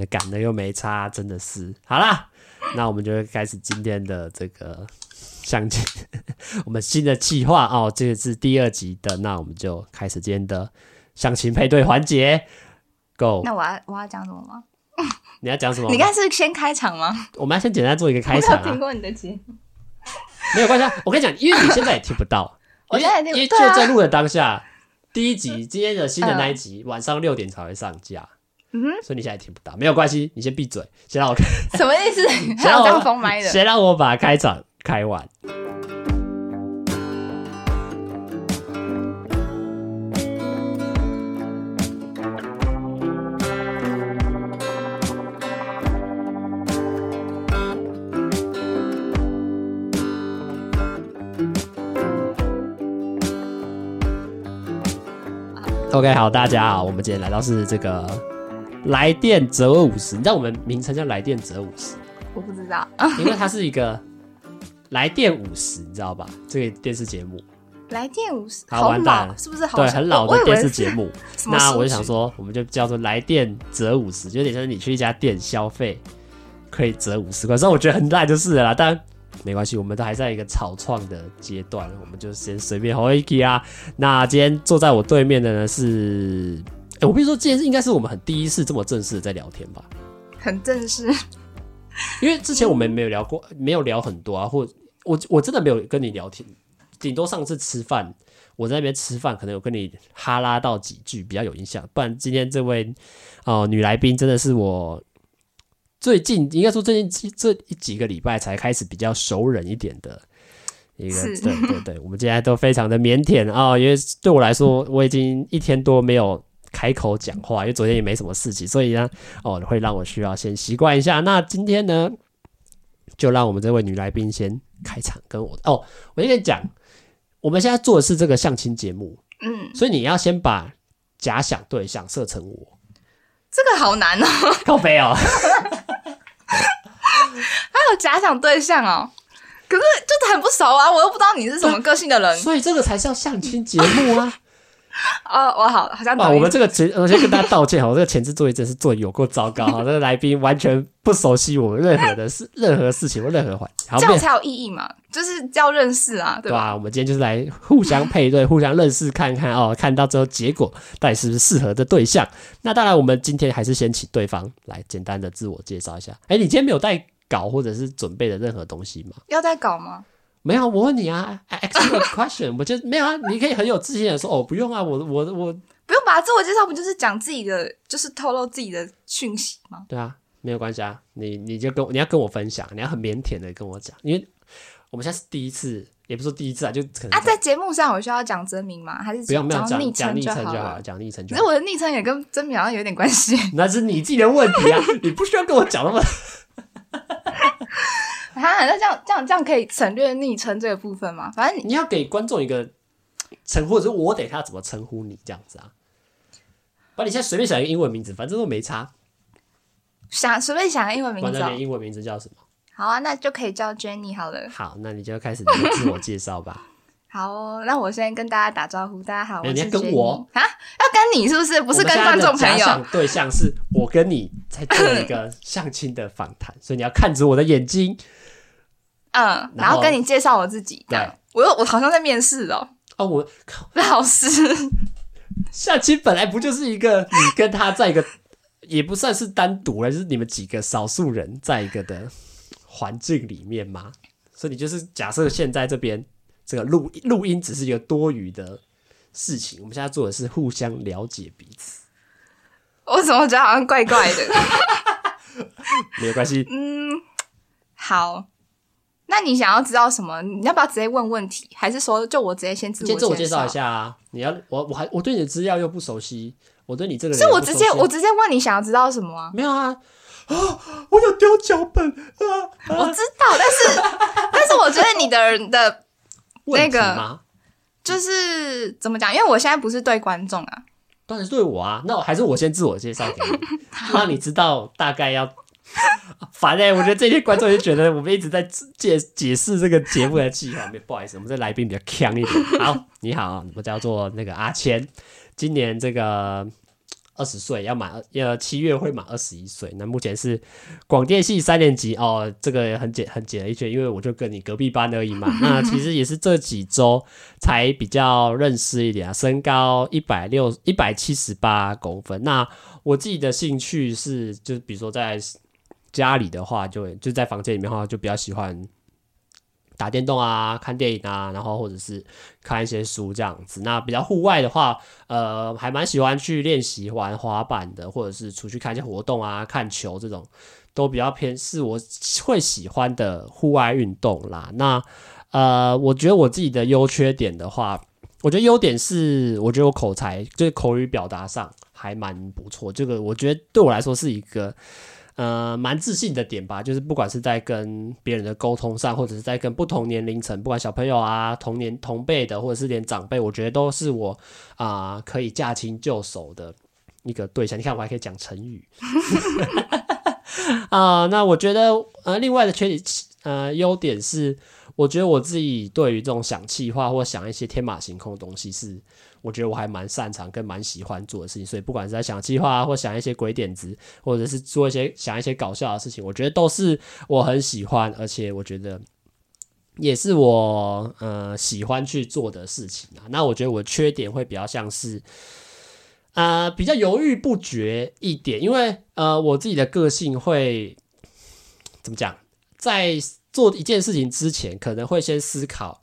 那赶的又没差，真的是。好啦，那我们就开始今天的这个相亲，我们新的计划哦，这个是第二集的，那我们就开始今天的相亲配对环节。Go！那我要我要讲什么吗？你要讲什么？你刚是先开场吗？我们要先简单做一个开场啊。我听过你的节目，没有关系啊。我跟你讲，因为你现在也听不到，我现在听，因为就在录的当下，第一集今天的新的那一集晚上六点才会上架，嗯哼，所以你现在也听不到，没有关系，你先闭嘴，先让我开。什么意思？还要这样封麦的？先让我把开场开完。OK，好，大家好，我们今天来到是这个来电折五十，你知道我们名称叫来电折五十？我不知道，因为它是一个来电五十，你知道吧？这个电视节目来电五十，好完蛋了，是不是好？对，很老的电视节目。那我就想说，我们就叫做来电折五十，就有点像是你去一家店消费可以折五十块，所以我觉得很烂就是了啦，但。没关系，我们都还在一个草创的阶段，我们就先随便吼一句啊。那今天坐在我对面的呢是，欸、我跟你说，这件事应该是我们很第一次这么正式的在聊天吧？很正式，因为之前我们没有聊过，没有聊很多啊，或我我真的没有跟你聊天，顶多上次吃饭，我在那边吃饭，可能有跟你哈拉到几句比较有印象，不然今天这位哦、呃、女来宾真的是我。最近应该说最近这一几个礼拜才开始比较熟人一点的一个，对对对，我们今天都非常的腼腆啊，因为对我来说我已经一天多没有开口讲话，因为昨天也没什么事情，所以呢，哦，会让我需要先习惯一下。那今天呢，就让我们这位女来宾先开场跟我哦，我先跟你讲，我们现在做的是这个相亲节目，嗯，所以你要先把假想对象设成我，这个好难哦，靠北哦。还有假想对象哦，可是就是很不熟啊，我又不知道你是什么个性的人，所以这个才叫相亲节目啊。哦，我好好像啊，我们这个前我先跟大家道歉 哈，我这个前置作业真是做有够糟糕哈，这个来宾完全不熟悉我们任何的事、任何事情或任何环节，这样才有意义嘛，就是叫认识啊，对吧？我们今天就是来互相配对、互相认识，看看哦，看到之后结果到底是不是适合的对象。那当然，我们今天还是先请对方来简单的自我介绍一下。哎，你今天没有带稿或者是准备的任何东西吗？要带稿吗？没有，我问你啊，I ask you a question，我就没有啊，你可以很有自信的说，哦，不用啊，我我我不用吧自我介绍，不就是讲自己的，就是透露自己的讯息吗？对啊，没有关系啊，你你就跟你要跟我分享，你要很腼腆的跟我讲，因为我们现在是第一次，也不是说第一次啊，就可能啊，在节目上我需要讲真名吗？还是不用，不用讲昵称就好了，讲昵称就好。可是我的昵称也跟真名好像有点关系，那是你自己的问题啊，你不需要跟我讲那么。啊，那这样这样这样可以省略昵称这个部分吗？反正你，你要给观众一个称呼，或者是我得他怎么称呼你这样子啊？把你现在随便想一个英文名字，反正都没差。想随便想个英文名字，哦，英文名字叫什么？好啊，那就可以叫 Jenny 好了。好，那你就要开始你的自我介绍吧。好哦，那我先跟大家打招呼，大家好，我是 Jenny。跟我啊？要跟你是不是？不是跟观众朋友？对象是我跟你在做一个相亲的访谈，所以你要看着我的眼睛。嗯，然后，跟你介绍我自己。对，我又我好像在面试哦。哦，我靠，老师，夏青本来不就是一个你跟他在一个，也不算是单独，了，就是你们几个少数人在一个的环境里面吗？所以你就是假设现在这边这个录录音只是一个多余的事情，我们现在做的是互相了解彼此。我怎么觉得好像怪怪的？没有关系。嗯，好。那你想要知道什么？你要不要直接问问题，还是说就我直接先自我介绍？自我介绍一下啊！你要我我还我对你的资料又不熟悉，我对你这个人是我直接我直接问你想要知道什么啊？没有啊啊！我有丢脚本啊！我知道，但是 但是我觉得你的人的那个就是怎么讲？因为我现在不是对观众啊，当然是对我啊。那我还是我先自我介绍给你，让你知道大概要。烦哎、欸！我觉得这些观众就觉得我们一直在解解释这个节目的计划。不好意思，我们这来宾比较强一点。好，你好，我叫做那个阿谦，今年这个二十岁，要满呃七月会满二十一岁。那目前是广电系三年级哦，这个很简很简单一圈，因为我就跟你隔壁班而已嘛。那其实也是这几周才比较认识一点啊。身高一百六一百七十八公分。那我自己的兴趣是，就是比如说在家里的话就，就就在房间里面的话，就比较喜欢。打电动啊，看电影啊，然后或者是看一些书这样子。那比较户外的话，呃，还蛮喜欢去练习玩滑板的，或者是出去看一些活动啊，看球这种，都比较偏是我会喜欢的户外运动啦。那呃，我觉得我自己的优缺点的话，我觉得优点是，我觉得我口才就是口语表达上还蛮不错。这个我觉得对我来说是一个。呃，蛮自信的点吧，就是不管是在跟别人的沟通上，或者是在跟不同年龄层，不管小朋友啊、同年同辈的，或者是连长辈，我觉得都是我啊、可以驾轻就熟的一个对象。你看，我还可以讲成语 啊、那我觉得呃，另外的缺点呃优点是，我觉得我自己对于这种想企划或想一些天马行空的东西是。我觉得我还蛮擅长跟蛮喜欢做的事情，所以不管是在想计划，或想一些鬼点子，或者是做一些想一些搞笑的事情，我觉得都是我很喜欢，而且我觉得也是我呃喜欢去做的事情啊。那我觉得我缺点会比较像是呃比较犹豫不决一点，因为呃我自己的个性会怎么讲，在做一件事情之前，可能会先思考。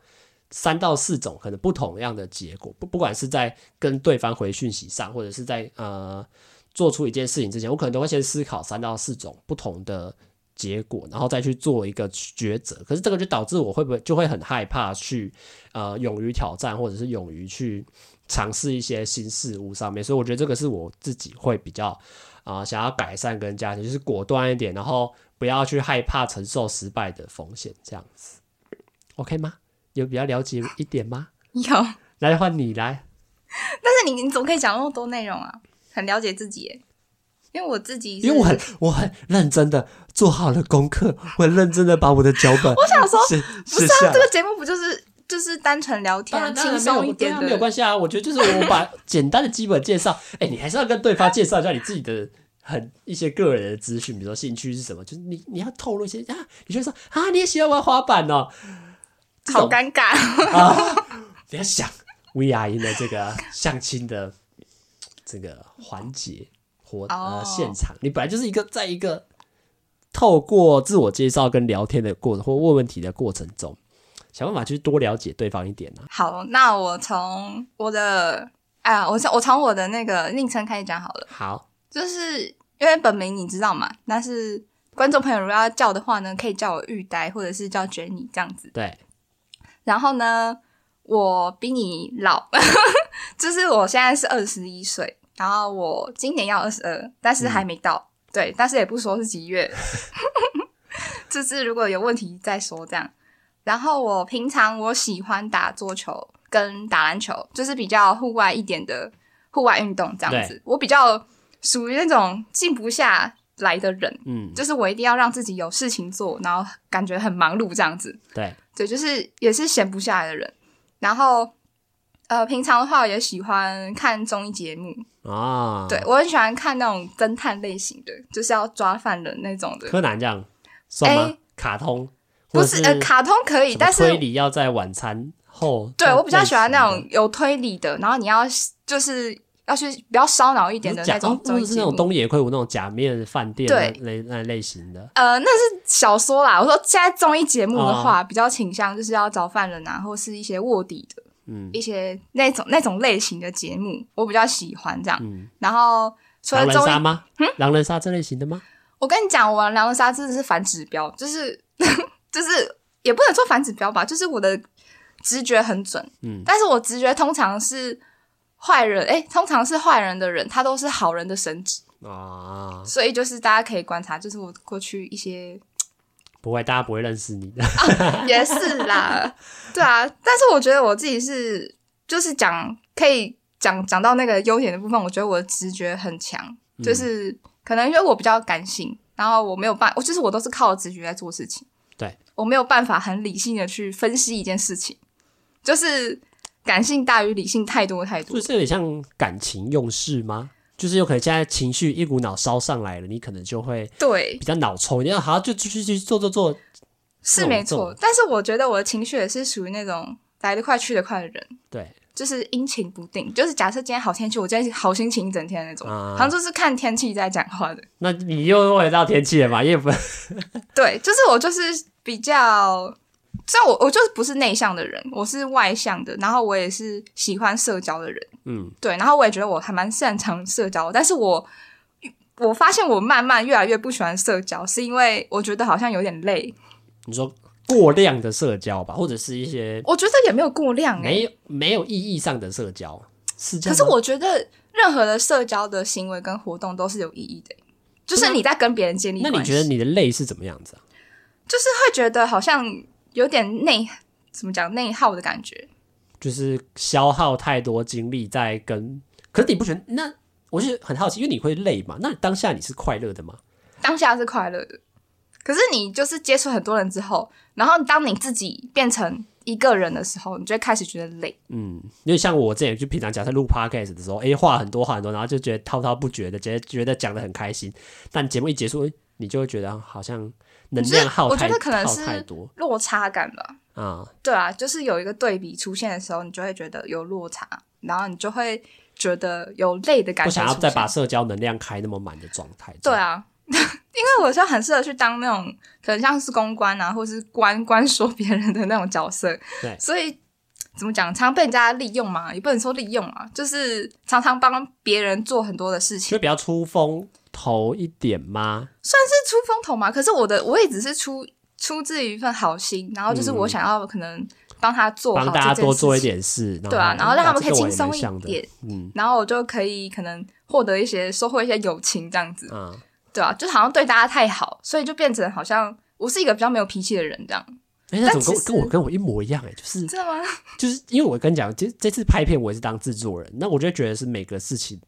三到四种可能不同样的结果，不不管是在跟对方回讯息上，或者是在呃做出一件事情之前，我可能都会先思考三到四种不同的结果，然后再去做一个抉择。可是这个就导致我会不会就会很害怕去呃勇于挑战，或者是勇于去尝试一些新事物上面。所以我觉得这个是我自己会比较啊、呃、想要改善跟加强，就是果断一点，然后不要去害怕承受失败的风险，这样子，OK 吗？有比较了解一点吗？有，来换你来。但是你你怎么可以讲那么多内容啊？很了解自己耶，因为我自己，因为我很我很认真的做好了功课，我很认真的把我的脚本。我想说，不是啊，这个节目不就是就是单纯聊天，轻松一点的，没有关系啊。我觉得就是我把 简单的基本介绍，哎、欸，你还是要跟对方介绍一下你自己的很一些个人的资讯，比如说兴趣是什么，就是你你要透露一些啊，你就说啊，你也喜欢玩滑板哦。好尴尬啊！不要想，We are in 的这个相亲的这个环节活呃现场，你本来就是一个在一个透过自我介绍跟聊天的过程或问问题的过程中，想办法去多了解对方一点呢、啊。好，那我从我的哎呀，我从我从我的那个昵称开始讲好了。好，就是因为本名你知道嘛，但是观众朋友如果要叫的话呢，可以叫我玉呆，或者是叫 Jenny 这样子。对。然后呢，我比你老，就是我现在是二十一岁，然后我今年要二十二，但是还没到，嗯、对，但是也不说是几月，就是如果有问题再说这样。然后我平常我喜欢打桌球跟打篮球，就是比较户外一点的户外运动这样子。我比较属于那种静不下来的人，嗯，就是我一定要让自己有事情做，然后感觉很忙碌这样子，对。对，就是也是闲不下来的人，然后呃，平常的话也喜欢看综艺节目啊。对，我很喜欢看那种侦探类型的，就是要抓犯人那种的。柯南这样算吗？卡通不是呃，卡通可以，但是推理要在晚餐后。对，我比较喜欢那种有推理的，然后你要就是。要去比较烧脑一点的那种，哦，不是那种东野圭吾那种假面饭店那那类型的。呃，那是小说啦。我说现在综艺节目的话，哦，比较倾向就是要找犯人啊，或是一些卧底的，嗯，一些那种那种类型的节目，我比较喜欢这样。嗯，然后除了综艺吗？嗯，狼人杀这类型的吗？我跟你讲，我玩狼人杀真的是反指标，就是就是也不能说反指标吧，就是我的直觉很准。嗯，但是我直觉通常是。坏人哎、欸，通常是坏人的人，他都是好人的神职啊，所以就是大家可以观察，就是我过去一些不会，大家不会认识你的，啊、也是啦，对啊，但是我觉得我自己是就是讲可以讲讲到那个优点的部分，我觉得我的直觉很强，就是可能因为我比较感性，然后我没有办，我就是我都是靠直觉在做事情，对，我没有办法很理性的去分析一件事情，就是。感性大于理性太多太多，就是有点像感情用事吗？就是有可能现在情绪一股脑烧上来了，你可能就会对比较脑抽，你要好就继续去做做做，是没错。但是我觉得我的情绪也是属于那种来得快去得快的人，对，就是阴晴不定。就是假设今天好天气，我今天好心情一整天那种，啊、好像就是看天气在讲话的。那你又回到天气了嘛？也不 对，就是我就是比较。虽然我我就是不是内向的人，我是外向的，然后我也是喜欢社交的人，嗯，对，然后我也觉得我还蛮擅长社交，但是我我发现我慢慢越来越不喜欢社交，是因为我觉得好像有点累。你说过量的社交吧，或者是一些我觉得也没有过量、欸，没有没有意义上的社交，是这样。可是我觉得任何的社交的行为跟活动都是有意义的、欸，就是你在跟别人建立。那你觉得你的累是怎么样子啊？就是会觉得好像。有点内怎么讲内耗的感觉，就是消耗太多精力在跟。可是你不觉得？那我是很好奇，因为你会累嘛？那当下你是快乐的吗？当下是快乐的，可是你就是接触很多人之后，然后当你自己变成一个人的时候，你就会开始觉得累。嗯，因为像我这样，就平常假设录 podcast 的时候，哎，话很多话很多，然后就觉得滔滔不绝的，觉得觉得讲的很开心。但节目一结束，你就会觉得好像。能量耗太，我觉得可能是落差感吧。啊，对啊，就是有一个对比出现的时候，你就会觉得有落差，然后你就会觉得有累的感觉。不想要再把社交能量开那么满的状态。对啊，因为我是很适合去当那种可能像是公关啊，或是关关说别人的那种角色。对，所以怎么讲，常常被人家利用嘛，也不能说利用啊，就是常常帮别人做很多的事情，就比较出风头一点吗？算是出风头嘛。可是我的我也只是出出自于一份好心，然后就是我想要可能帮他做好，帮大家多做一点事，对啊，然后让他们可以轻松一点，嗯，然后我就可以可能获得一些收获一些友情这样子，嗯，对啊，就好像对大家太好，所以就变成好像我是一个比较没有脾气的人这样。哎、欸，那怎么跟跟我跟我一模一样哎、欸？就是真的吗？就是因为我跟你讲，这这次拍片我也是当制作人，那我就觉得是每个事情。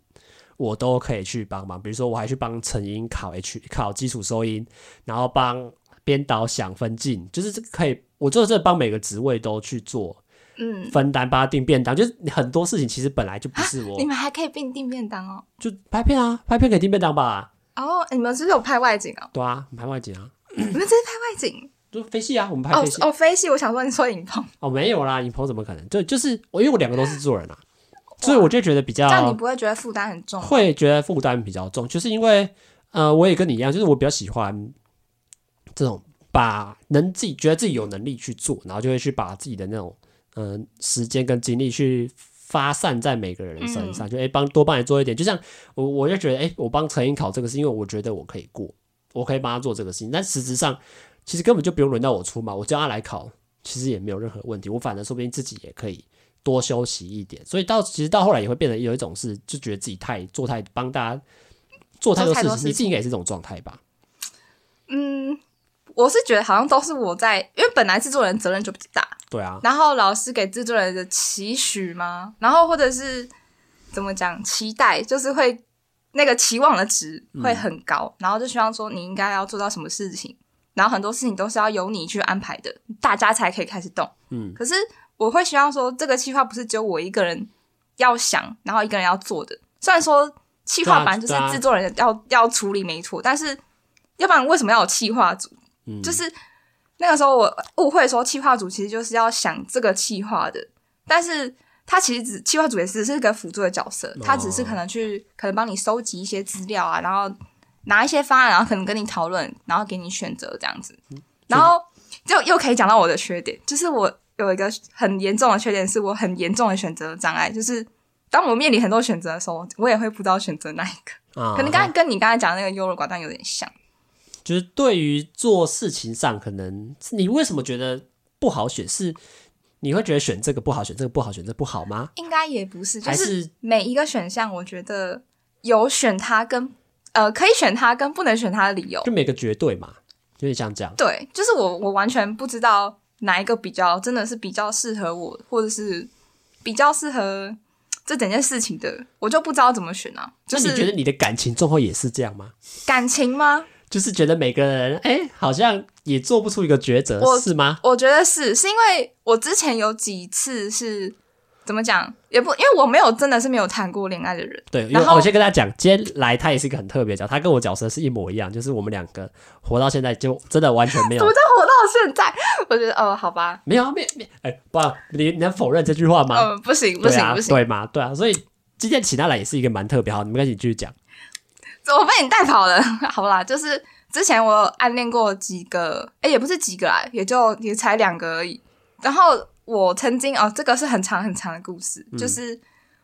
我都可以去帮忙，比如说我还去帮成音考 H 考基础收音，然后帮编导想分镜，就是这个可以，我做这帮每个职位都去做，嗯，分担帮他订便当，就是很多事情其实本来就不是我。你们还可以并订便当哦？就拍片啊，拍片可以订便当吧？哦，你们是不是有拍外景啊？对啊，拍外景啊。你们这是拍外景？就飞戏啊，我们拍飞戏。哦哦，飞戏，我想说你说影棚。哦，没有啦，影棚怎么可能？就就是我，因为我两个都是制作人啊。所以我就觉得比较，这样你不会觉得负担很重？会觉得负担比较重，就是因为，呃，我也跟你一样，就是我比较喜欢这种把能自己觉得自己有能力去做，然后就会去把自己的那种，嗯、呃，时间跟精力去发散在每个人身上，嗯、就哎帮多帮你做一点。就像我，我就觉得，哎，我帮陈英考这个是因为我觉得我可以过，我可以帮他做这个事情。但实质上，其实根本就不用轮到我出嘛，我叫他来考，其实也没有任何问题。我反正说不定自己也可以。多休息一点，所以到其实到后来也会变得有一种是，就觉得自己太做太帮大家做太多事情，事情你自己应该也是这种状态吧？嗯，我是觉得好像都是我在，因为本来制作人责任就比较大，对啊。然后老师给制作人的期许吗，然后或者是怎么讲期待，就是会那个期望的值会很高，嗯、然后就希望说你应该要做到什么事情，然后很多事情都是要由你去安排的，大家才可以开始动。嗯，可是。我会希望说，这个计划不是只有我一个人要想，然后一个人要做的。虽然说企划版就是制作人要要处理没错，但是要不然为什么要有企划组？嗯，就是那个时候我误会说企划组其实就是要想这个企划的，但是他其实只企划组也只是一个辅助的角色，他只是可能去可能帮你收集一些资料啊，然后拿一些方案，然后可能跟你讨论，然后给你选择这样子。然后就又可以讲到我的缺点，就是我。有一个很严重的缺点，是我很严重的选择障碍。就是当我面临很多选择的时候，我也会不知道选择哪一个。啊，可能刚才跟你刚才讲的那个优柔寡断有点像。就是对于做事情上，可能你为什么觉得不好选？是你会觉得选这个不好，选这个不好，选这个不好吗？应该也不是，就是，每一个选项，我觉得有选它跟呃可以选它跟不能选它的理由，就每个绝对嘛，有点像这样。对，就是我我完全不知道。哪一个比较真的是比较适合我，或者是比较适合这整件事情的，我就不知道怎么选啊。就是、那你觉得你的感情状况也是这样吗？感情吗？就是觉得每个人哎、欸，好像也做不出一个抉择，是吗？我觉得是，是因为我之前有几次是怎么讲也不，因为我没有真的是没有谈过恋爱的人。对，然后我先跟大家讲，今天来他也是一个很特别的角，他跟我角色是一模一样，就是我们两个活到现在就真的完全没有。怎么叫活到现在？我觉得哦，好吧，没有，没有，没有，哎，不，你能否认这句话吗？嗯，不行，不行，不行，对吗？对啊，所以今天请他来也是一个蛮特别。好，你们赶紧继续讲。我被你带跑了，好啦，就是之前我有暗恋过几个，哎，也不是几个啦，也就也才两个而已，然后。我曾经哦，这个是很长很长的故事，嗯、就是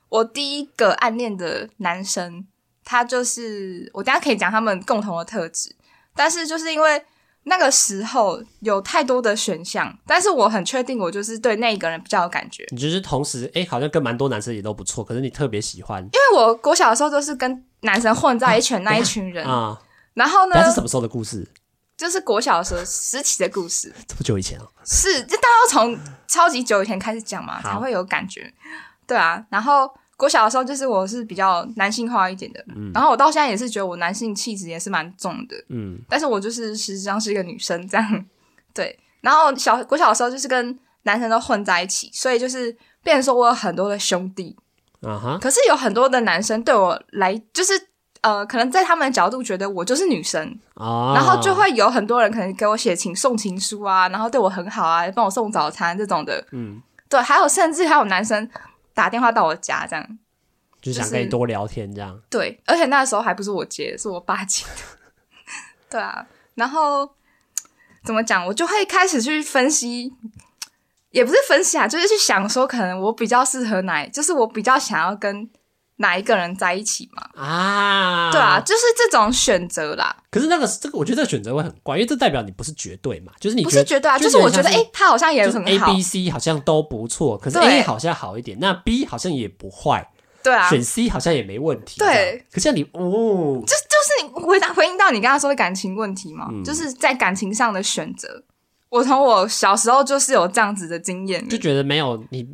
我第一个暗恋的男生，他就是我等下可以讲他们共同的特质，但是就是因为那个时候有太多的选项，但是我很确定我就是对那一个人比较有感觉。你就是同时哎，好像跟蛮多男生也都不错，可是你特别喜欢，因为我国小的时候就是跟男生混在一群那一 群人啊，然后呢，那是什么时候的故事？就是国小的时候时期的故事，这么久以前啊？是，就大家要从超级久以前开始讲嘛，才会有感觉。对啊，然后国小的时候，就是我是比较男性化一点的，嗯，然后我到现在也是觉得我男性气质也是蛮重的，嗯，但是我就是实际上是一个女生这样，对。然后小国小的时候就是跟男生都混在一起，所以就是变成说我有很多的兄弟，啊哈，可是有很多的男生对我来就是。呃，可能在他们的角度觉得我就是女生，哦，然后就会有很多人可能给我写情送情书啊，然后对我很好啊，帮我送早餐这种的，嗯，对，还有甚至还有男生打电话到我家这样，就想跟你多聊天这样，就是，对，而且那时候还不是我接，是我爸接的，对啊，然后怎么讲，我就会开始去分析，也不是分析啊，就是去想说，可能我比较适合哪，就是我比较想要跟。哪一个人在一起嘛？啊，对啊，就是这种选择啦。可是那个这个，我觉得这个选择会很怪，因为这代表你不是绝对嘛，就是你不是绝对啊，就是我觉得，哎，他好像也很好，A、B、C 好像都不错，可是 A 好像好一点，那 B 好像也不坏，对啊，选 C 好像也没问题，对。可是你哦，就就是你回答回应到你刚刚说的感情问题嘛，就是在感情上的选择，我从我小时候就是有这样子的经验，就觉得没有你，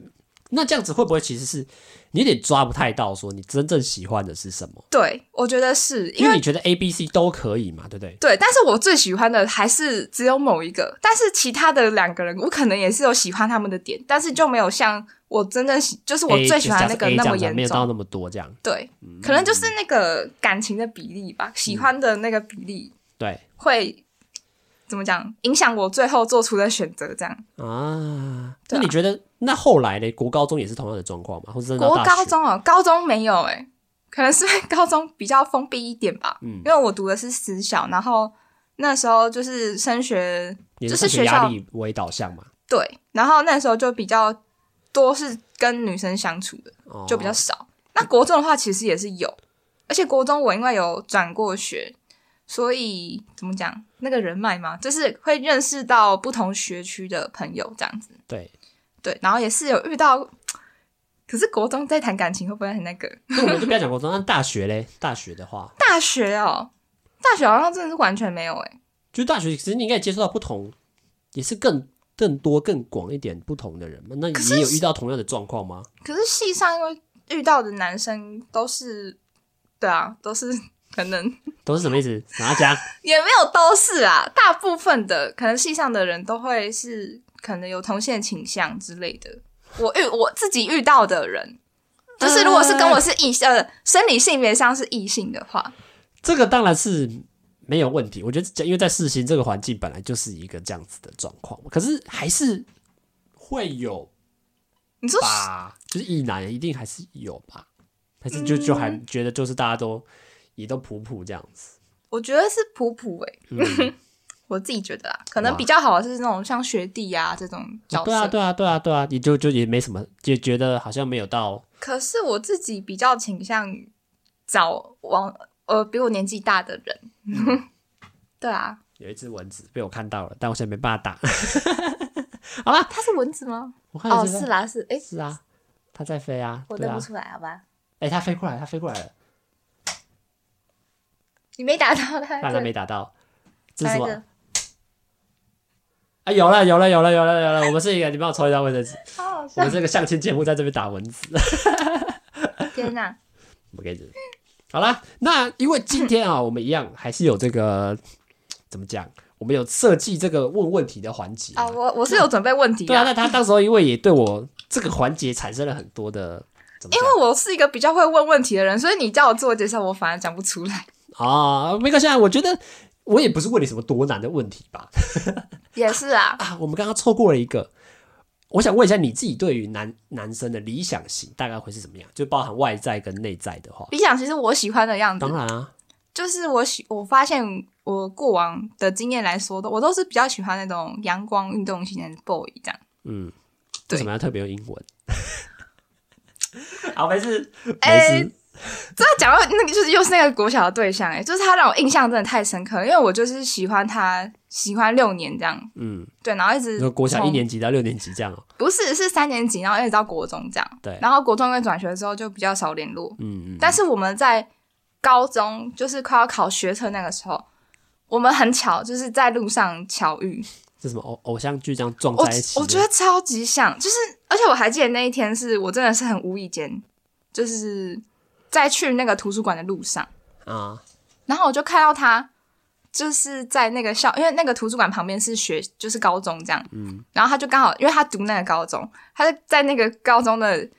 那这样子会不会其实是？你有点抓不太到，说你真正喜欢的是什么？对，我觉得是因为，你觉得 A、B、C 都可以嘛，对不对？对，但是我最喜欢的还是只有某一个，但是其他的两个人，我可能也是有喜欢他们的点，但是就没有像我真正喜，就是我最喜欢那个那么严重，没有到那么多这样。对，可能就是那个感情的比例吧，嗯、喜欢的那个比例，对，会怎么讲，影响我最后做出的选择这样啊？那你觉得？那后来呢？国高中也是同样的状况吗？或者国高中哦，高中没有哎，可能是高中比较封闭一点吧。嗯，因为我读的是私校，然后那时候就是升学，就是学校为导向嘛。对，然后那时候就比较多是跟女生相处的，就比较少。哦、那国中的话，其实也是有，而且国中我因为有转过学，所以怎么讲那个人脉嘛，就是会认识到不同学区的朋友这样子。对。对，然后也是有遇到，可是国中在谈感情会不会很那个？那我们就不要讲国中，那大学嘞？大学的话，大学哦，大学好像真的是完全没有哎。就大学，其实你应该也接触到不同，也是更更多、更广一点不同的人嘛。那你有遇到同样的状况吗？可是系上因为遇到的男生都是，对啊，都是可能都是什么意思？哪家 也没有都是啊，大部分的可能系上的人都会是。可能有同性倾向之类的，我遇我自己遇到的人，就是如果是跟我是异性，呃，生理性别上是异性的话，这个当然是没有问题。我觉得，因为在世新这个环境本来就是一个这样子的状况，可是还是会有，你说吧，就是异男一定还是有吧？还是就就还觉得就是大家都也都普普这样子？我觉得是普普哎、欸。嗯 我自己觉得啊，可能比较好的是那种像学弟啊这种角色。对啊，对啊，对啊，对啊，你就就也没什么，就觉得好像没有到。可是我自己比较倾向找往呃比我年纪大的人。嗯、对啊。有一只蚊子被我看到了，但我现在没办法打。好了，它是蚊子吗？我看是哦，是啦，是哎，是啊，它在飞啊。我认不出来，好吧。哎，它飞过来，它飞过来了。你没打到它？当然没打到。这是什么？啊，有了，有了，有了，有了，有了！我们是一个，你帮我抽一张卫生纸。好，我们这个相亲节目在这边打蚊子。天哪！我给你。好了，那因为今天啊，我们一样还是有这个怎么讲？我们有设计这个问问题的环节啊，我我是有准备问题的。对啊，那他当时候因为也对我这个环节产生了很多的，因为我是一个比较会问问题的人，所以你叫我自我介绍，我反而讲不出来。啊，没关系，我觉得我也不是问你什么多难的问题吧。也是啊，啊，我们刚刚错过了一个，我想问一下你自己对于男男生的理想型大概会是怎么样？就包含外在跟内在的话，理想型是我喜欢的样子。当然啊，就是我喜我发现。我过往的经验来说的，我都是比较喜欢那种阳光运动型的 boy 这样。嗯，对，为什么要特别用英文？好，没事，欸、没事。这讲到那个，就是又是那个国小的对象，哎，就是他让我印象真的太深刻了，因为我就是喜欢他，喜欢六年这样。嗯，对，然后一直国小一年级到六年级这样哦。不是，是三年级，然后一直到国中这样。对，然后国中因为转学之后就比较少联络。嗯嗯。但是我们在高中，就是快要考学测那个时候。我们很巧，就是在路上巧遇。是什么偶偶像剧这样撞在一起？我觉得超级像，就是而且我还记得那一天是我真的是很无意间，就是在去那个图书馆的路上啊，然后我就看到他就是在那个校，因为那个图书馆旁边是学，就是高中这样，嗯，然后他就刚好因为他读那个高中，他就在那个高中的。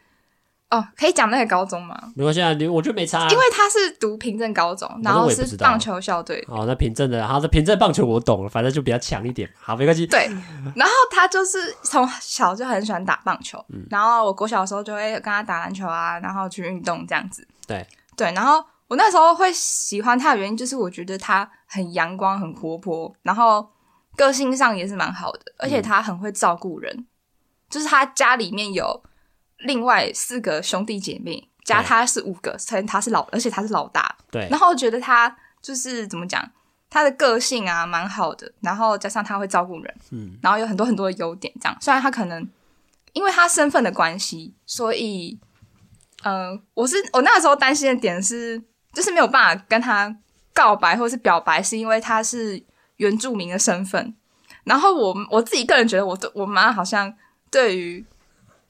哦，可以讲那个高中吗？没关系啊，我觉得没差啊。因为他是读平镇高中，然后是棒球校队。哦，那平镇的，好，那平镇棒球我懂了，反正就比较强一点。好，没关系。对，然后他就是从小就很喜欢打棒球，嗯，然后我国小的时候就会跟他打篮球啊，然后去运动这样子。对对，然后我那时候会喜欢他的原因，就是我觉得他很阳光、很活泼，然后个性上也是蛮好的，而且他很会照顾人，嗯，就是他家里面有。另外四个兄弟姐妹加他是五个，所以他是老，而且他是老大。对。然后我觉得他就是怎么讲，他的个性啊蛮好的，然后加上他会照顾人，嗯，然后有很多很多的优点。这样，虽然他可能因为他身份的关系，所以，呃，我是我那个时候担心的点是，就是没有办法跟他告白或是表白，是因为他是原住民的身份。然后我我自己个人觉得我，我对我妈好像对于。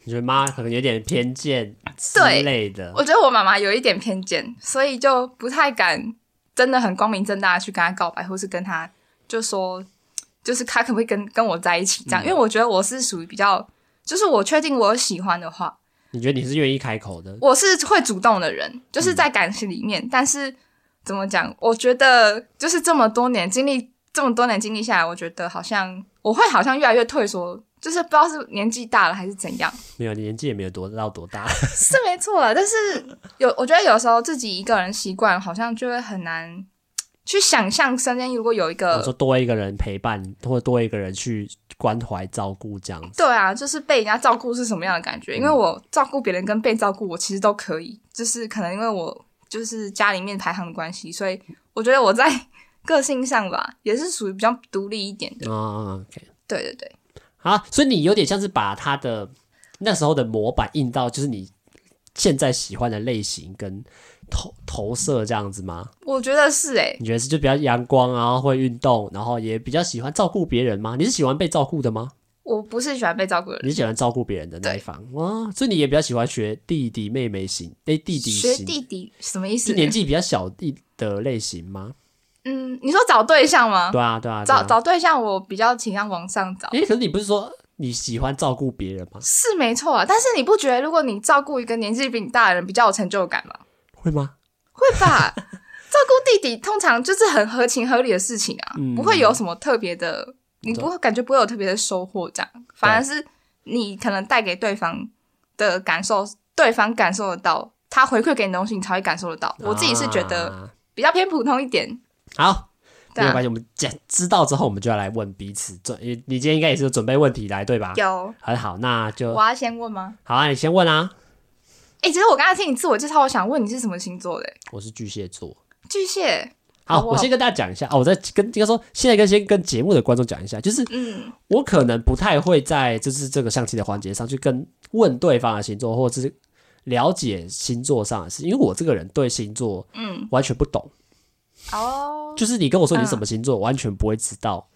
你觉得妈可能有点偏见之类的？我觉得我妈妈有一点偏见，所以就不太敢真的很光明正大的去跟她告白，或是跟她就说，就是他可不可以跟跟我在一起这样？嗯、因为我觉得我是属于比较，就是我确定我喜欢的话，你觉得你是愿意开口的？我是会主动的人，就是在感情里面。嗯、但是怎么讲？我觉得就是这么多年经历，这么多年经历下来，我觉得好像我会好像越来越退缩。就是不知道是年纪大了还是怎样，没有年纪也没有多到多大，是没错了。但是有，我觉得有时候自己一个人习惯，好像就会很难去想象身边如果有一个，我说多一个人陪伴，或者多一个人去关怀照顾这样子。对啊，就是被人家照顾是什么样的感觉？嗯、因为我照顾别人跟被照顾，我其实都可以。就是可能因为我就是家里面排行的关系，所以我觉得我在 个性上吧，也是属于比较独立一点的。啊对对对。啊，所以你有点像是把他的那时候的模板印到，就是你现在喜欢的类型跟投投射这样子吗？我觉得是哎、欸，你觉得是就比较阳光，然后会运动，然后也比较喜欢照顾别人吗？你是喜欢被照顾的吗？我不是喜欢被照顾的人，你是喜欢照顾别人的那一方哇，所以你也比较喜欢学弟弟妹妹型，诶，弟弟型，学弟弟什么意思？是年纪比较小弟的类型吗？嗯，你说找对象吗？对啊，对啊，找对啊，找对象，我比较倾向往上找。诶，可是你不是说你喜欢照顾别人吗？是没错啊，但是你不觉得如果你照顾一个年纪比你大的人，比较有成就感吗？会吗？会吧。照顾弟弟通常就是很合情合理的事情啊，嗯、不会有什么特别的，你不会感觉不会有特别的收获，这样反而是你可能带给对方的感受，对方感受得到，他回馈给你的东西，你才会感受得到。啊、我自己是觉得比较偏普通一点。好，没有关系。我们讲知道之后，我们就要来问彼此。准，你今天应该也是有准备问题来，对吧？有。很好，那就我要先问吗？好啊，你先问啊。哎、欸，其实我刚才听你自我介绍，我想问你是什么星座的？我是巨蟹座。巨蟹。好，好，我先跟大家讲一下哦。我再跟应该说，现在跟先跟节目的观众讲一下，就是，嗯，我可能不太会在就是这个相亲的环节上去跟问对方的星座，或者是了解星座上的事，因为我这个人对星座嗯完全不懂。哦，oh, 就是你跟我说你什么星座，我完全不会知道。嗯、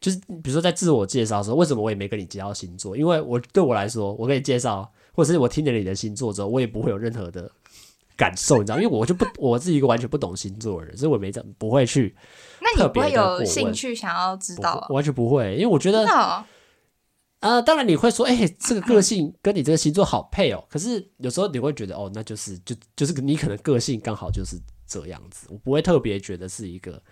就是比如说在自我介绍的时候，为什么我也没跟你介绍星座？因为我对我来说，我跟你介绍，或者是我听了你的星座之后，我也不会有任何的感受，你知道？因为我就不，我是一个完全不懂星座的人，所以我没怎不会去。那你不会有兴趣想要知道？完全不会，因为我觉得，啊、哦呃，当然你会说，哎、欸，这个个性跟你这个星座好配哦。可是有时候你会觉得，哦，那就是就就是你可能个性刚好就是这样子，我不会特别觉得是一个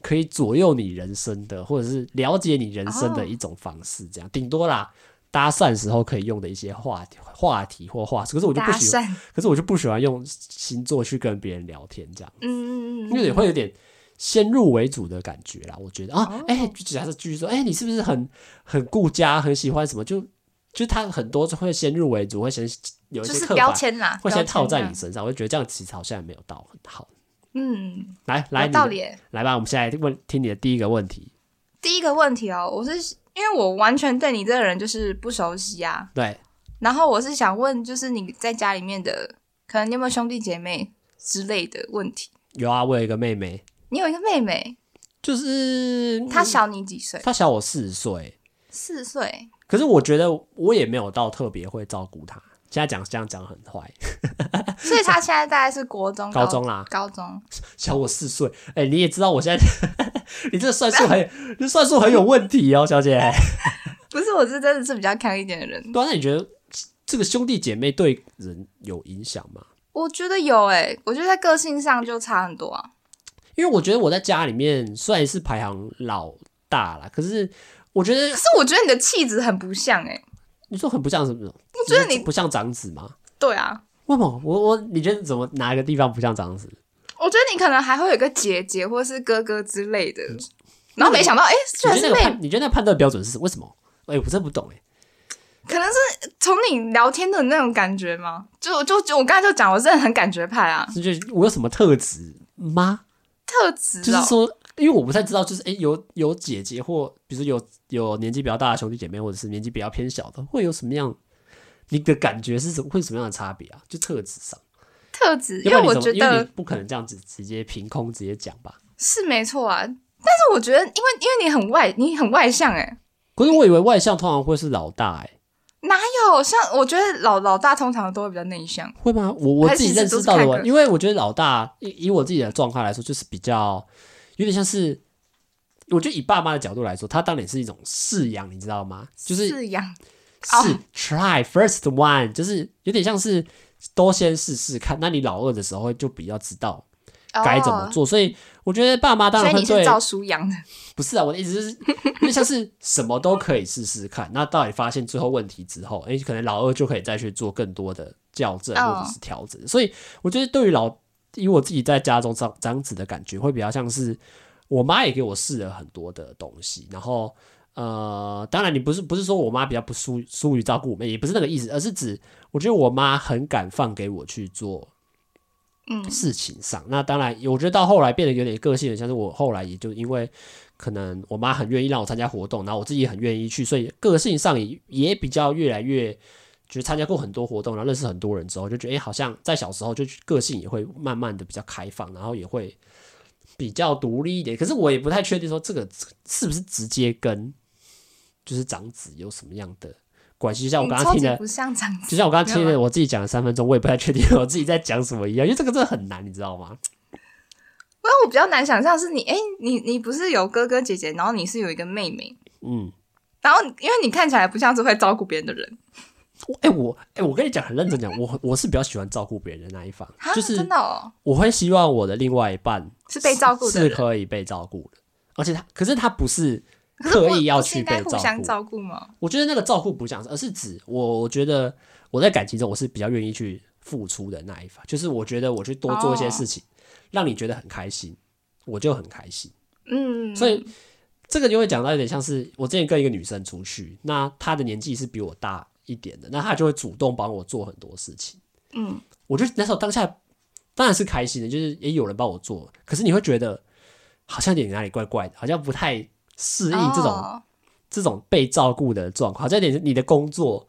可以左右你人生的，或者是了解你人生的一种方式。这样，顶、哦、多啦。搭讪时候可以用的一些话题、话题或话，可是我就不喜欢。可是我就不喜欢用星座去跟别人聊天，这样。嗯嗯嗯，因为也会有点先入为主的感觉啦。我觉得啊，哎、哦，假设继续说，哎、欸，你是不是很很顾家，很喜欢什么？就就他很多就会先入为主，会先有一些刻板、就是、标签啦，会先套在你身上。我就觉得这样其实好像也没有到很好。嗯，来来，道理来吧，我们现在问听你的第一个问题。第一个问题哦，我是。因为我完全对你这个人就是不熟悉啊，对。然后我是想问，就是你在家里面的，可能你有没有兄弟姐妹之类的问题？有啊，我有一个妹妹。你有一个妹妹，就是她小你几岁？她小我四岁。四岁。可是我觉得我也没有到特别会照顾她。现在讲这样讲很坏，所以他现在大概是国中、高中啦，高中。小我四岁，哎、欸，你也知道我现在。你这个算术很，这算术很有问题哦，小姐。不是，我是真的是比较看一点的人。对啊，那你觉得这个兄弟姐妹对人有影响吗？我觉得有诶、欸，我觉得在个性上就差很多啊。因为我觉得我在家里面虽然是排行老大啦，可是我觉得，可是我觉得你的气质很不像诶、欸。你说很不像什么？我觉得你不像长子吗？对啊。为什么？我我你觉得怎么哪一个地方不像长子？我觉得你可能还会有个姐姐或是哥哥之类的，然后没想到，哎，居然是妹。你觉得那个判断标准是为什么？哎，我真不懂哎。可能是从你聊天的那种感觉吗？就就就我刚才就讲，我真的很感觉派啊。就我有什么特质吗？特质就是说，因为我不太知道，就是哎，有有姐姐或比如说有有年纪比较大的兄弟姐妹，或者是年纪比较偏小的，会有什么样？你的感觉是怎么？会什么样的差别啊？就特质上。特质，因为我觉得不可能这样子直接凭空直接讲吧，是没错啊。但是我觉得，因为因为你很外，你很外向哎。可是我以为外向通常会是老大哎，哪有？像我觉得老老大通常都会比较内向，会吗？我我自己认识到的，因为我觉得老大以以我自己的状态来说，就是比较有点像是，我觉得以爸妈的角度来说，他当然是一种饲养，你知道吗？就是饲养，是 try first one，就是有点像是。都先试试看，那你老二的时候就比较知道该怎么做，oh. 所以我觉得爸妈当然会对。所以你是照书养的？不是啊，我的意思是，因为像是什么都可以试试看，那到底发现最后问题之后，哎、欸，可能老二就可以再去做更多的校正或者是调整。Oh. 所以我觉得对于老，以我自己在家中长长子的感觉，会比较像是我妈也给我试了很多的东西，然后。呃，当然，你不是不是说我妈比较不疏疏于照顾我们，也不是那个意思，而是指我觉得我妈很敢放给我去做，嗯，事情上。嗯、那当然，我觉得到后来变得有点个性的，像是我后来也就因为可能我妈很愿意让我参加活动，然后我自己也很愿意去，所以个性上也也比较越来越，就是参加过很多活动，然后认识很多人之后，就觉得哎、欸，好像在小时候就个性也会慢慢的比较开放，然后也会比较独立一点。可是我也不太确定说这个是不是直接跟就是长子有什么样的关系？就像我刚刚听的，不像长子，就像我刚刚听的，我自己讲了三分钟，我也不太确定我自己在讲什么一样，因为这个真的很难，你知道吗？因为我比较难想象是你，哎、欸，你你不是有哥哥姐姐，然后你是有一个妹妹，嗯，然后因为你看起来不像是会照顾别人的人，哎、欸，我哎、欸，我跟你讲，很认真讲，我我是比较喜欢照顾别人的那一方，就是真的哦，我会希望我的另外一半是被照顾的，是可以被照顾的，而且他，可是他不是。刻意要去被照顾，互相照顾吗？我觉得那个照顾不像是，而是指我。我觉得我在感情中，我是比较愿意去付出的那一方。就是我觉得我去多做一些事情，哦、让你觉得很开心，我就很开心。嗯，所以这个就会讲到有点像是我之前跟一个女生出去，那她的年纪是比我大一点的，那他就会主动帮我做很多事情。嗯，我就那时候当下当然是开心的，就是也有人帮我做，可是你会觉得好像有点哪里怪怪的，好像不太。适应这种、oh. 这种被照顾的状况，这点你的工作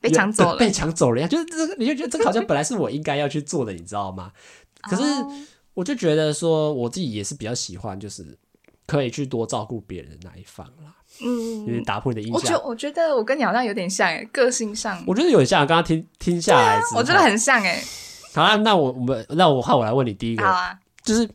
被抢走了，被抢走了呀！就是这个，你就觉得这个好像本来是我应该要去做的，你知道吗？可是我就觉得说，我自己也是比较喜欢，就是可以去多照顾别人的那一方啦。嗯，有点打破你的印象。我觉我觉得我跟你好像有点像诶，个性上我觉得有点像。刚刚听听下来、啊，我觉得很像诶。好啊，那我我们那我换我来问你第一个，好啊，就是因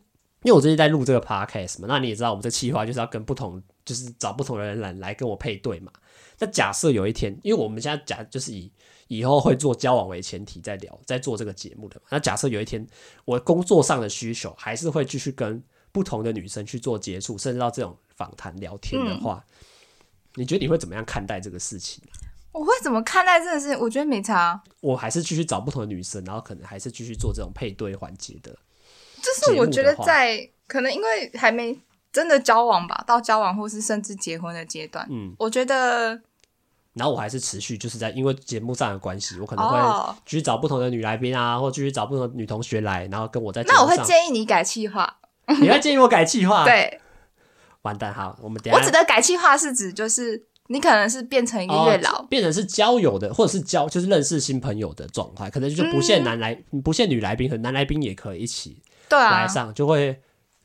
为我最近在录这个 podcast 嘛，那你也知道，我们这企划就是要跟不同，就是找不同的人来来跟我配对嘛。那假设有一天，因为我们现在假就是以以后会做交往为前提在聊，在做这个节目的嘛。那假设有一天我工作上的需求还是会继续跟不同的女生去做接触，甚至到这种访谈聊天的话，嗯，你觉得你会怎么样看待这个事情？我会怎么看待这个事情？我觉得没差。我还是继续找不同的女生，然后可能还是继续做这种配对环节的。就是我觉得在可能因为还没真的交往吧，到交往或是甚至结婚的阶段，嗯，我觉得。然后我还是持续就是在因为节目上的关系，我可能会继续找不同的女来宾啊，或继续找不同的女同学来，然后跟我在。那我会建议你改计划。你要建议我改计划？对。完蛋，好，我们等下。我指的改计划是指就是你可能是变成一个月老，哦、变成是交友的，或者是交就是认识新朋友的状态，可能就不限男来，嗯、不限女来宾，可能男来宾也可以一起对啊来上，就会。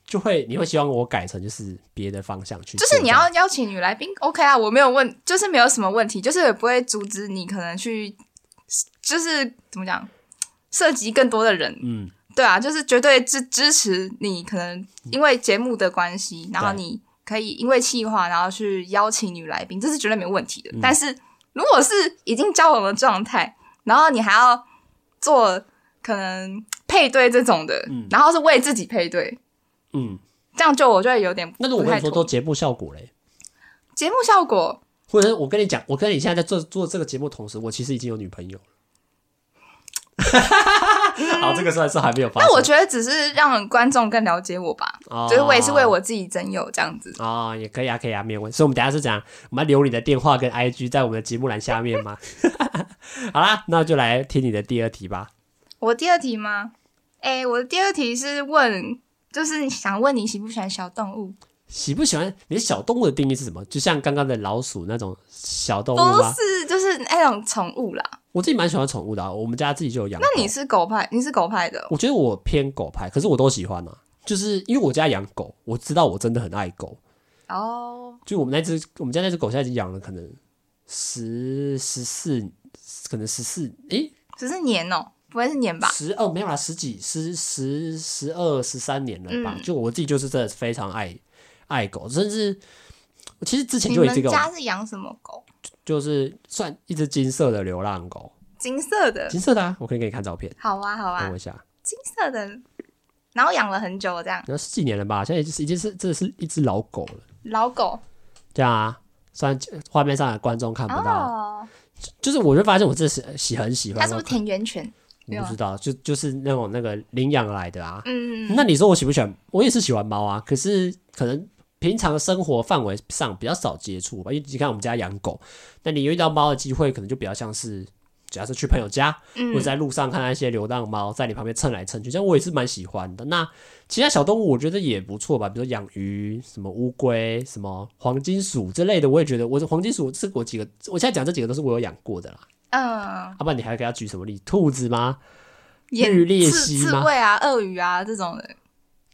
就会，你会希望我改成就是别的方向去，就是你要邀请女来宾，OK 啊，我没有问，就是没有什么问题，就是也不会阻止你可能去，就是怎么讲，涉及更多的人，嗯，对啊，就是绝对支支持你，可能因为节目的关系，嗯，然后你可以因为企划，然后去邀请女来宾，这是绝对没问题的。嗯，但是如果是已经交往的状态，然后你还要做可能配对这种的，嗯，然后是为自己配对。嗯，这样就我觉得有点。那如果我跟你说做节目效果嘞？节目效果，或者我跟你讲，我跟你现在在做做这个节目同时，我其实已经有女朋友了。好，这个算是还没有发生。那我觉得只是让观众更了解我吧，哦、就是我也是为我自己增有这样子。哦，也可以啊，可以啊，没有问题。所以我们等下是讲，我们要留你的电话跟 IG 在我们的节目栏下面吗？好啦，那就来听你的第二题吧。我第二题吗？哎、欸，我的第二题是问。就是想问你喜不喜欢小动物？喜不喜欢？你的小动物的定义是什么？就像刚刚的老鼠那种小动物吗？不是，就是那种宠物啦。我自己蛮喜欢宠物的啊，我们家自己就有养。那你是狗派？你是狗派的？我觉得我偏狗派，可是我都喜欢啊。就是因为我家养狗，我知道我真的很爱狗。哦。就我们那只，我们家那只狗现在已经养了可能十十四，可能十四，诶，十四年哦。不会是年吧？十二没有啦，十几十十十二十三年了吧？嗯、就我自己就是真的非常爱爱狗，甚至我其实之前就有这个。你们家是养什么狗？就是算一只金色的流浪狗。金色的，金色的啊！我可以给你看照片。好啊，好啊。等我一下。金色的，然后养了很久，这样。那十几年了吧？现在已经是已经是这是一只老狗了。老狗。这样啊，虽然画面上的观众看不到，哦、就是我就发现我这是喜很喜欢。它是不是田园犬？我不知道，就就是那种那个领养来的啊。嗯，那你说我喜不喜欢？我也是喜欢猫啊，可是可能平常的生活范围上比较少接触吧。因为你看我们家养狗，那你遇到猫的机会，可能就比较像是，假设去朋友家，嗯、或者在路上看到一些流浪猫在你旁边蹭来蹭去，这样我也是蛮喜欢的。那其他小动物我觉得也不错吧，比如说养鱼、什么乌龟、什么黄金鼠之类的，我也觉得。我是黄金鼠，是我几个，我现在讲这几个都是我有养过的啦。嗯，要、啊、不然你还给他举什么例？兔子吗？绿鬣蜥吗？刺猬啊，鳄鱼啊，这种的。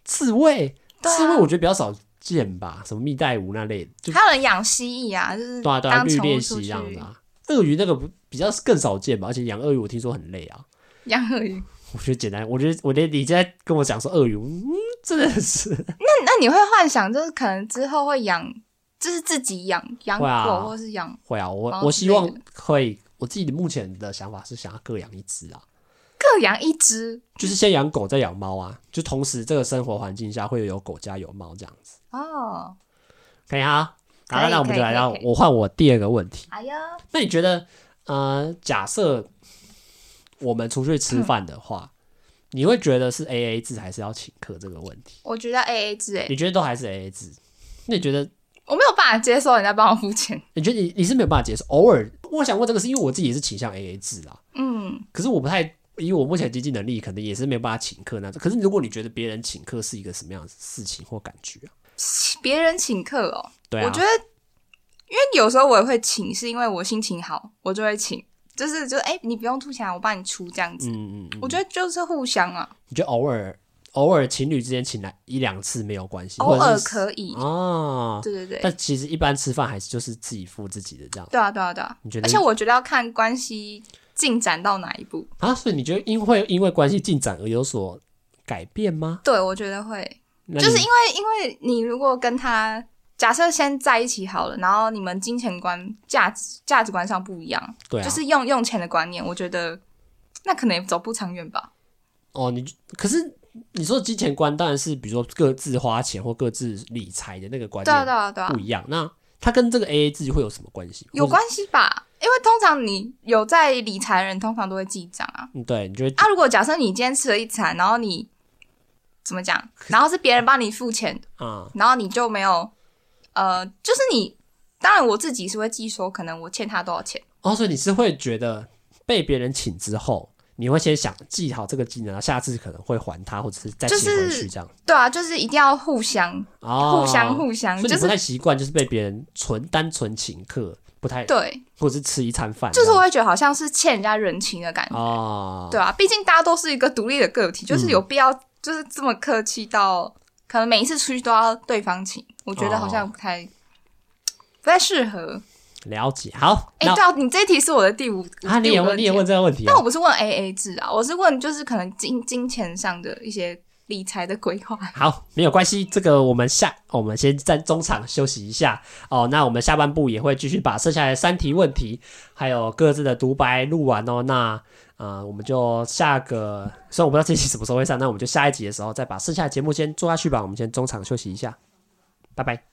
刺猬，啊、刺猬我觉得比较少见吧，什么蜜袋鼯那类的。还有人养蜥蜴啊，就是对啊对啊，绿鬣蜥这样子啊。鳄鱼那个不比较更少见吧，而且养鳄鱼我听说很累啊。养鳄鱼，我觉得简单。我觉得我连你在跟我讲说鳄鱼，嗯，真的是。那那你会幻想，就是可能之后会养，就是自己养养狗，啊、或是养会啊。我我希望会。我自己的目前的想法是想要各养一只啊，各养一只，就是先养狗再养猫啊，就同时这个生活环境下会有狗加有猫这样子哦。可以啊，好了，那我们就来到我换我第二个问题。哎呀，那你觉得呃，假设我们出去吃饭的话，嗯、你会觉得是 A A 制还是要请客这个问题？我觉得 A A 制，哎，你觉得都还是 A A 制？那你觉得？我没有办法接受人家帮我付钱。你觉得你你是没有办法接受？偶尔，我想问这个是因为我自己也是倾向 AA 制啊。嗯，可是我不太，以我目前经济能力，可能也是没有办法请客那种。可是如果你觉得别人请客是一个什么样的事情或感觉啊？别人请客哦，对啊，我觉得，因为有时候我也会请，是因为我心情好，我就会请，就是就哎、是欸，你不用出钱，我帮你出这样子。嗯嗯嗯，我觉得就是互相啊。你就偶尔？偶尔情侣之间请来一两次没有关系，偶尔可以哦。对对对，但其实一般吃饭还是就是自己付自己的这样。对啊对啊对啊，你觉得？而且我觉得要看关系进展到哪一步啊，所以你觉得因会因为关系进展而有所改变吗？对，我觉得会。就是因为因为你如果跟他假设先在一起好了，然后你们金钱观、价值价值观上不一样，对啊，就是用用钱的观念，我觉得那可能也走不长远吧。哦，你可是你说的金钱观当然是比如说各自花钱或各自理财的那个观念，对啊对啊对啊，不一样。那它跟这个 AA 制会有什么关系？有关系吧，因为通常你有在理财的人，通常都会记账啊。嗯，对，你觉得啊？如果假设你今天吃了一餐，然后你怎么讲？然后是别人帮你付钱啊，然后你就没有呃，就是你当然我自己是会记说，可能我欠他多少钱。哦，所以你是会觉得被别人请之后。你会先想记好这个技能，然后下次可能会还他，或者是再请回去这样。对啊，就是一定要互相，哦、互相互相。所以你不太习惯，就是被别人纯单纯请客，不太对，或者是吃一餐饭，就是我会觉得好像是欠人家人情的感觉。哦，对啊，毕竟大家都是一个独立的个体，就是有必要就是这么客气到，嗯、可能每一次出去都要对方请，我觉得好像不太、哦、不太适合。了解，好。哎、欸，对啊，你这一题是我的第五啊，你也问，你也问这个问题、啊。但我不是问 A A 制啊，我是问就是可能金金钱上的一些理财的规划。好，没有关系，这个我们下我们先在中场休息一下哦。那我们下半部也会继续把剩下的三题问题还有各自的独白录完哦。那呃，我们就下个，虽然我不知道这期什么时候会上，那我们就下一集的时候再把剩下的节目先做下去吧。我们先中场休息一下，拜拜。